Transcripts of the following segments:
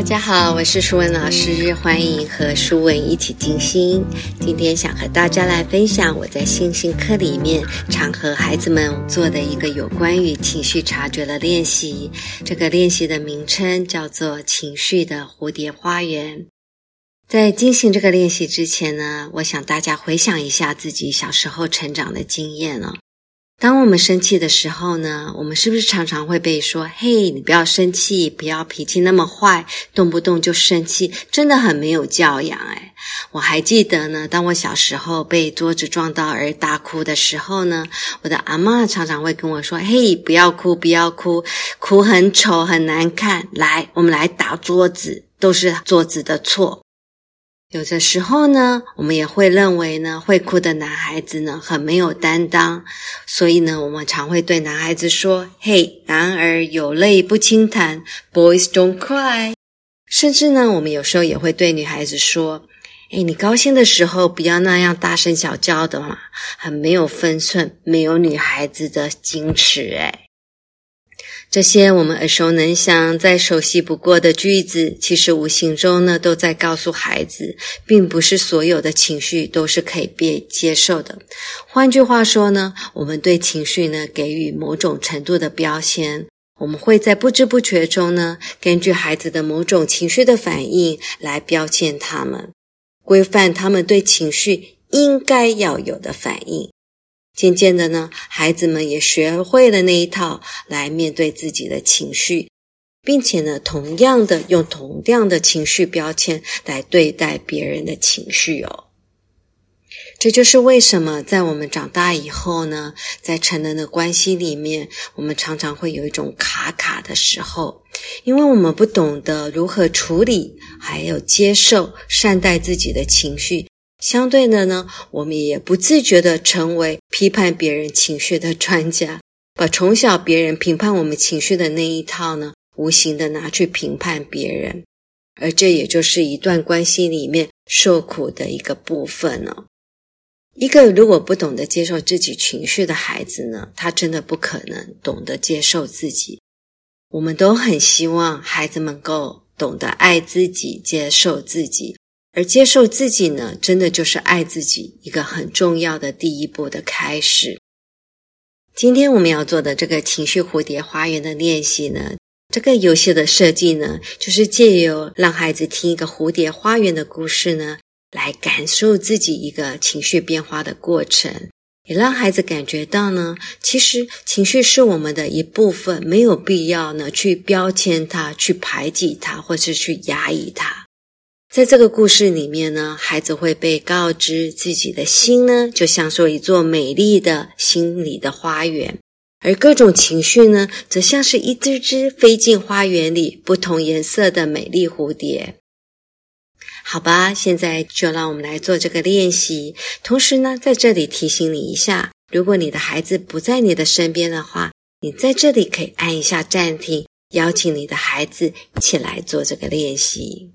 大家好，我是舒文老师，欢迎和舒文一起静心。今天想和大家来分享我在星星课里面常和孩子们做的一个有关于情绪察觉的练习。这个练习的名称叫做“情绪的蝴蝶花园”。在进行这个练习之前呢，我想大家回想一下自己小时候成长的经验哦。当我们生气的时候呢，我们是不是常常会被说：“嘿，你不要生气，不要脾气那么坏，动不动就生气，真的很没有教养。”哎，我还记得呢，当我小时候被桌子撞到而大哭的时候呢，我的阿妈常常会跟我说：“嘿，不要哭，不要哭，哭很丑，很难看。来，我们来打桌子，都是桌子的错。”有的时候呢，我们也会认为呢，会哭的男孩子呢很没有担当，所以呢，我们常会对男孩子说：“嘿，男儿有泪不轻弹，Boys don't cry。”甚至呢，我们有时候也会对女孩子说：“哎，你高兴的时候不要那样大声小叫的嘛，很没有分寸，没有女孩子的矜持。”哎。这些我们耳熟能详、再熟悉不过的句子，其实无形中呢，都在告诉孩子，并不是所有的情绪都是可以被接受的。换句话说呢，我们对情绪呢给予某种程度的标签，我们会在不知不觉中呢，根据孩子的某种情绪的反应来标签他们，规范他们对情绪应该要有的反应。渐渐的呢，孩子们也学会了那一套来面对自己的情绪，并且呢，同样的用同样的情绪标签来对待别人的情绪哦。这就是为什么在我们长大以后呢，在成人的关系里面，我们常常会有一种卡卡的时候，因为我们不懂得如何处理，还有接受、善待自己的情绪。相对的呢，我们也不自觉的成为批判别人情绪的专家，把从小别人评判我们情绪的那一套呢，无形的拿去评判别人，而这也就是一段关系里面受苦的一个部分哦。一个如果不懂得接受自己情绪的孩子呢，他真的不可能懂得接受自己。我们都很希望孩子们够懂得爱自己，接受自己。而接受自己呢，真的就是爱自己一个很重要的第一步的开始。今天我们要做的这个情绪蝴蝶花园的练习呢，这个游戏的设计呢，就是借由让孩子听一个蝴蝶花园的故事呢，来感受自己一个情绪变化的过程，也让孩子感觉到呢，其实情绪是我们的一部分，没有必要呢去标签它、去排挤它，或是去压抑它。在这个故事里面呢，孩子会被告知自己的心呢，就像是一座美丽的心里的花园，而各种情绪呢，则像是一只只飞进花园里不同颜色的美丽蝴蝶。好吧，现在就让我们来做这个练习。同时呢，在这里提醒你一下，如果你的孩子不在你的身边的话，你在这里可以按一下暂停，邀请你的孩子一起来做这个练习。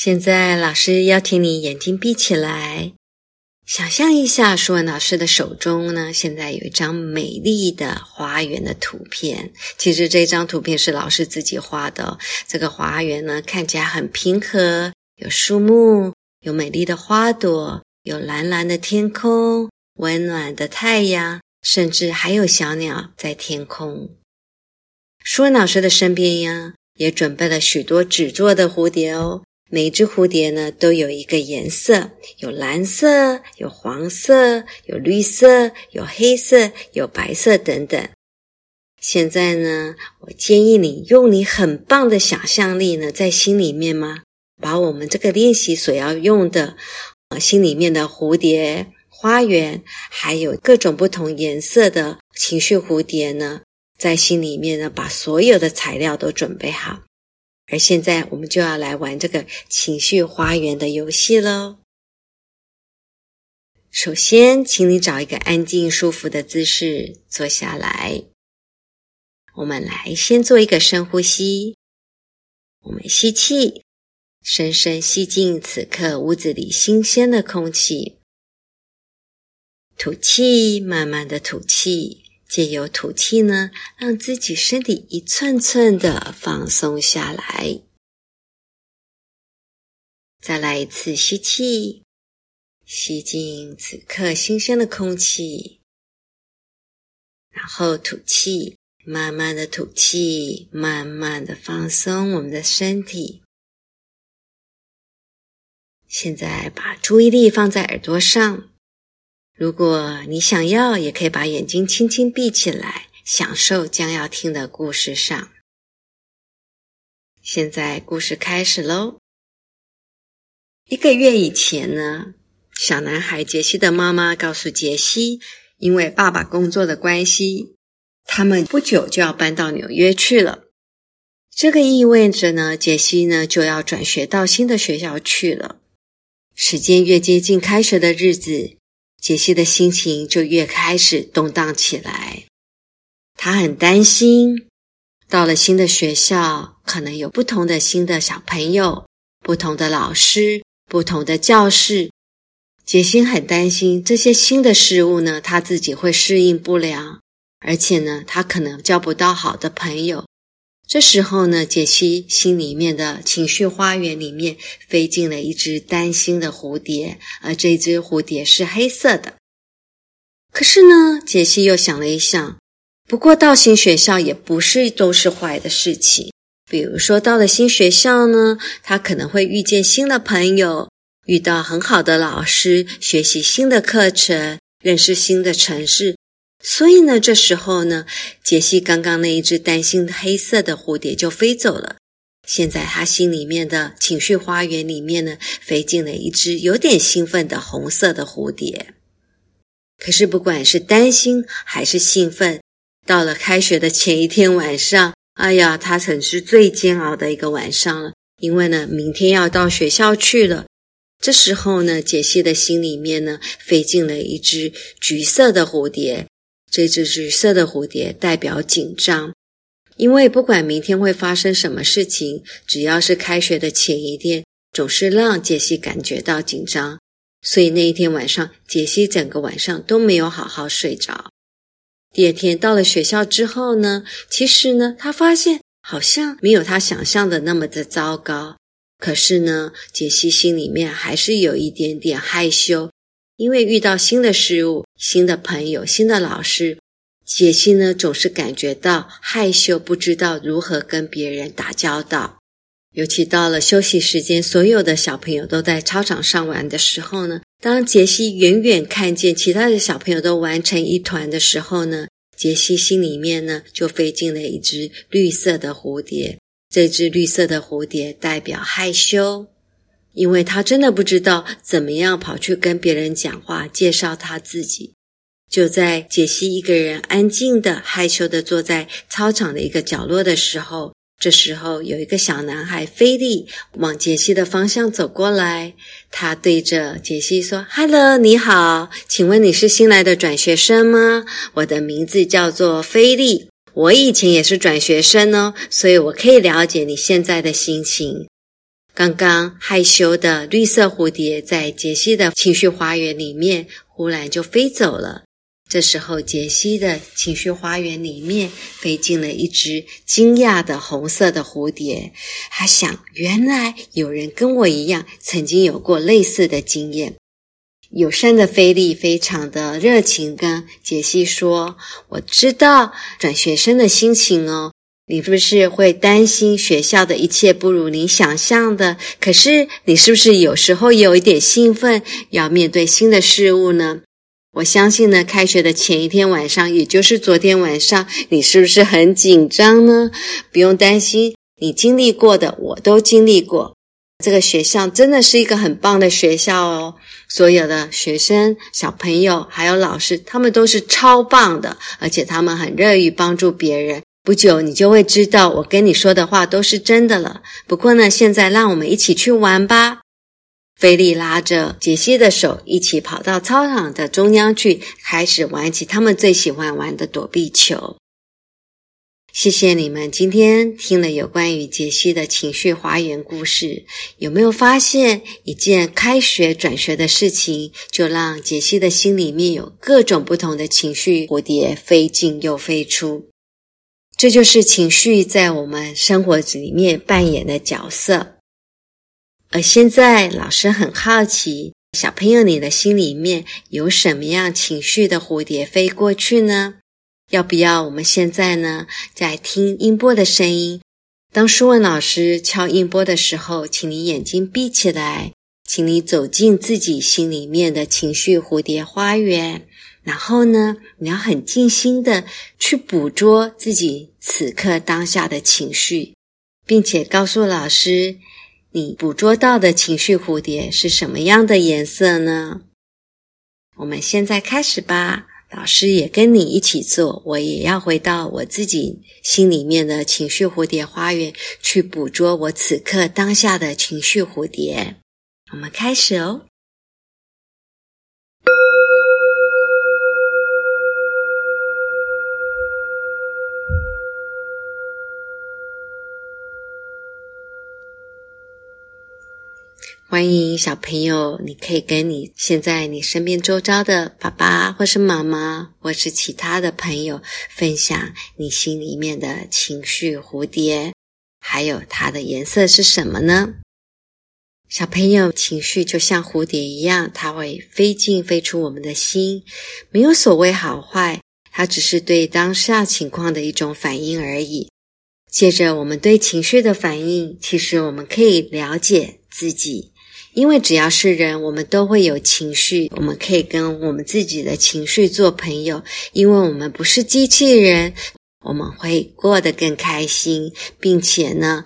现在，老师邀请你眼睛闭起来，想象一下，舒文老师的手中呢，现在有一张美丽的花园的图片。其实这张图片是老师自己画的。这个花园呢，看起来很平和，有树木，有美丽的花朵，有蓝蓝的天空，温暖的太阳，甚至还有小鸟在天空。舒文老师的身边呀，也准备了许多纸做的蝴蝶哦。每只蝴蝶呢，都有一个颜色，有蓝色，有黄色，有绿色，有黑色，有白色等等。现在呢，我建议你用你很棒的想象力呢，在心里面吗，把我们这个练习所要用的，心里面的蝴蝶花园，还有各种不同颜色的情绪蝴蝶呢，在心里面呢，把所有的材料都准备好。而现在，我们就要来玩这个情绪花园的游戏喽。首先，请你找一个安静、舒服的姿势坐下来。我们来先做一个深呼吸。我们吸气，深深吸进此刻屋子里新鲜的空气。吐气，慢慢的吐气，借由吐气呢，让自己身体一寸寸的放松下来。再来一次吸气，吸进此刻新鲜的空气，然后吐气，慢慢的吐气，慢慢的放松我们的身体。现在把注意力放在耳朵上，如果你想要，也可以把眼睛轻轻闭起来，享受将要听的故事上。现在故事开始喽。一个月以前呢，小男孩杰西的妈妈告诉杰西，因为爸爸工作的关系，他们不久就要搬到纽约去了。这个意味着呢，杰西呢就要转学到新的学校去了。时间越接近开学的日子，杰西的心情就越开始动荡起来。他很担心，到了新的学校，可能有不同的新的小朋友，不同的老师。不同的教室，杰西很担心这些新的事物呢，他自己会适应不良，而且呢，他可能交不到好的朋友。这时候呢，杰西心里面的情绪花园里面飞进了一只担心的蝴蝶，而这只蝴蝶是黑色的。可是呢，杰西又想了一想，不过到新学校也不是都是坏的事情。比如说，到了新学校呢，他可能会遇见新的朋友，遇到很好的老师，学习新的课程，认识新的城市。所以呢，这时候呢，杰西刚刚那一只担心黑色的蝴蝶就飞走了。现在他心里面的情绪花园里面呢，飞进了一只有点兴奋的红色的蝴蝶。可是，不管是担心还是兴奋，到了开学的前一天晚上。哎呀，他曾是最煎熬的一个晚上了，因为呢，明天要到学校去了。这时候呢，杰西的心里面呢，飞进了一只橘色的蝴蝶。这只橘色的蝴蝶代表紧张，因为不管明天会发生什么事情，只要是开学的前一天，总是让杰西感觉到紧张。所以那一天晚上，杰西整个晚上都没有好好睡着。第二天到了学校之后呢，其实呢，他发现好像没有他想象的那么的糟糕。可是呢，杰西心里面还是有一点点害羞，因为遇到新的事物、新的朋友、新的老师，杰西呢总是感觉到害羞，不知道如何跟别人打交道。尤其到了休息时间，所有的小朋友都在操场上玩的时候呢。当杰西远远看见其他的小朋友都玩成一团的时候呢，杰西心里面呢就飞进了一只绿色的蝴蝶。这只绿色的蝴蝶代表害羞，因为他真的不知道怎么样跑去跟别人讲话，介绍他自己。就在杰西一个人安静的、害羞的坐在操场的一个角落的时候。这时候，有一个小男孩菲利往杰西的方向走过来。他对着杰西说：“Hello，你好，请问你是新来的转学生吗？我的名字叫做菲利，我以前也是转学生哦，所以我可以了解你现在的心情。”刚刚害羞的绿色蝴蝶在杰西的情绪花园里面，忽然就飞走了。这时候，杰西的情绪花园里面飞进了一只惊讶的红色的蝴蝶。他想，原来有人跟我一样，曾经有过类似的经验。友善的菲利非常的热情，跟杰西说：“我知道转学生的心情哦，你是不是会担心学校的一切不如你想象的？可是，你是不是有时候有一点兴奋，要面对新的事物呢？”我相信呢，开学的前一天晚上，也就是昨天晚上，你是不是很紧张呢？不用担心，你经历过的我都经历过。这个学校真的是一个很棒的学校哦，所有的学生、小朋友还有老师，他们都是超棒的，而且他们很乐于帮助别人。不久，你就会知道我跟你说的话都是真的了。不过呢，现在让我们一起去玩吧。菲利拉着杰西的手，一起跑到操场的中央去，开始玩起他们最喜欢玩的躲避球。谢谢你们今天听了有关于杰西的情绪花园故事，有没有发现一件开学转学的事情，就让杰西的心里面有各种不同的情绪蝴蝶飞进又飞出？这就是情绪在我们生活里面扮演的角色。而现在，老师很好奇，小朋友你的心里面有什么样情绪的蝴蝶飞过去呢？要不要我们现在呢，在听音波的声音？当舒文老师敲音波的时候，请你眼睛闭起来，请你走进自己心里面的情绪蝴蝶花园。然后呢，你要很静心的去捕捉自己此刻当下的情绪，并且告诉老师，你捕捉到的情绪蝴蝶是什么样的颜色呢？我们现在开始吧。老师也跟你一起做，我也要回到我自己心里面的情绪蝴蝶花园，去捕捉我此刻当下的情绪蝴蝶。我们开始哦。欢迎小朋友，你可以跟你现在你身边周遭的爸爸，或是妈妈，或是其他的朋友分享你心里面的情绪蝴蝶，还有它的颜色是什么呢？小朋友，情绪就像蝴蝶一样，它会飞进飞出我们的心，没有所谓好坏，它只是对当下情况的一种反应而已。借着我们对情绪的反应，其实我们可以了解自己。因为只要是人，我们都会有情绪，我们可以跟我们自己的情绪做朋友。因为我们不是机器人，我们会过得更开心，并且呢，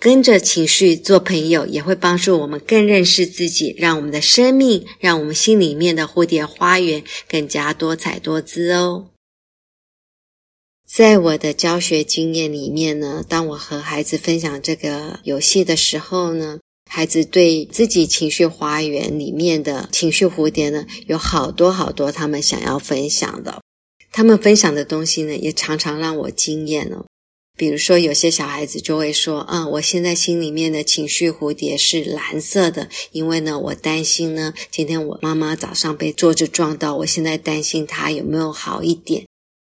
跟着情绪做朋友，也会帮助我们更认识自己，让我们的生命，让我们心里面的蝴蝶花园更加多彩多姿哦。在我的教学经验里面呢，当我和孩子分享这个游戏的时候呢。孩子对自己情绪花园里面的情绪蝴蝶呢，有好多好多他们想要分享的。他们分享的东西呢，也常常让我惊艳哦。比如说，有些小孩子就会说：“嗯，我现在心里面的情绪蝴蝶是蓝色的，因为呢，我担心呢，今天我妈妈早上被桌子撞到，我现在担心她有没有好一点。”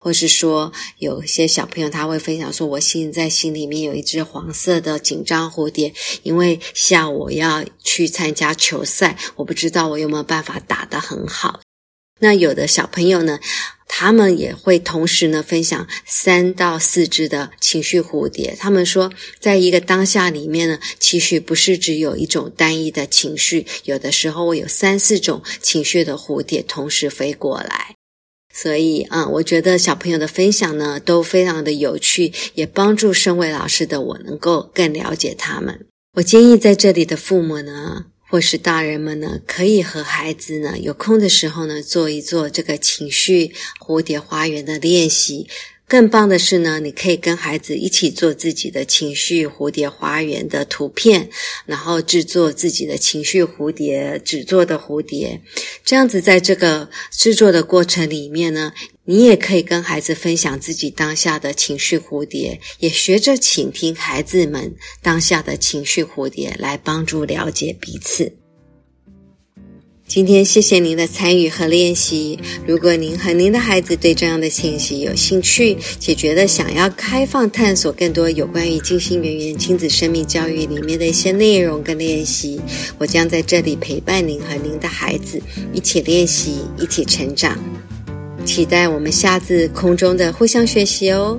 或是说，有些小朋友他会分享说：“我现在心里面有一只黄色的紧张蝴蝶，因为下午要去参加球赛，我不知道我有没有办法打得很好。”那有的小朋友呢，他们也会同时呢分享三到四只的情绪蝴蝶。他们说，在一个当下里面呢，其实不是只有一种单一的情绪，有的时候会有三四种情绪的蝴蝶同时飞过来。所以啊，我觉得小朋友的分享呢都非常的有趣，也帮助身为老师的我能够更了解他们。我建议在这里的父母呢，或是大人们呢，可以和孩子呢有空的时候呢，做一做这个情绪蝴蝶花园的练习。更棒的是呢，你可以跟孩子一起做自己的情绪蝴蝶花园的图片，然后制作自己的情绪蝴蝶纸做的蝴蝶。这样子，在这个制作的过程里面呢，你也可以跟孩子分享自己当下的情绪蝴蝶，也学着倾听孩子们当下的情绪蝴蝶，来帮助了解彼此。今天谢谢您的参与和练习。如果您和您的孩子对这样的信息有兴趣，且觉得想要开放探索更多有关于金星圆圆亲子生命教育里面的一些内容跟练习，我将在这里陪伴您和您的孩子一起练习，一起成长。期待我们下次空中的互相学习哦。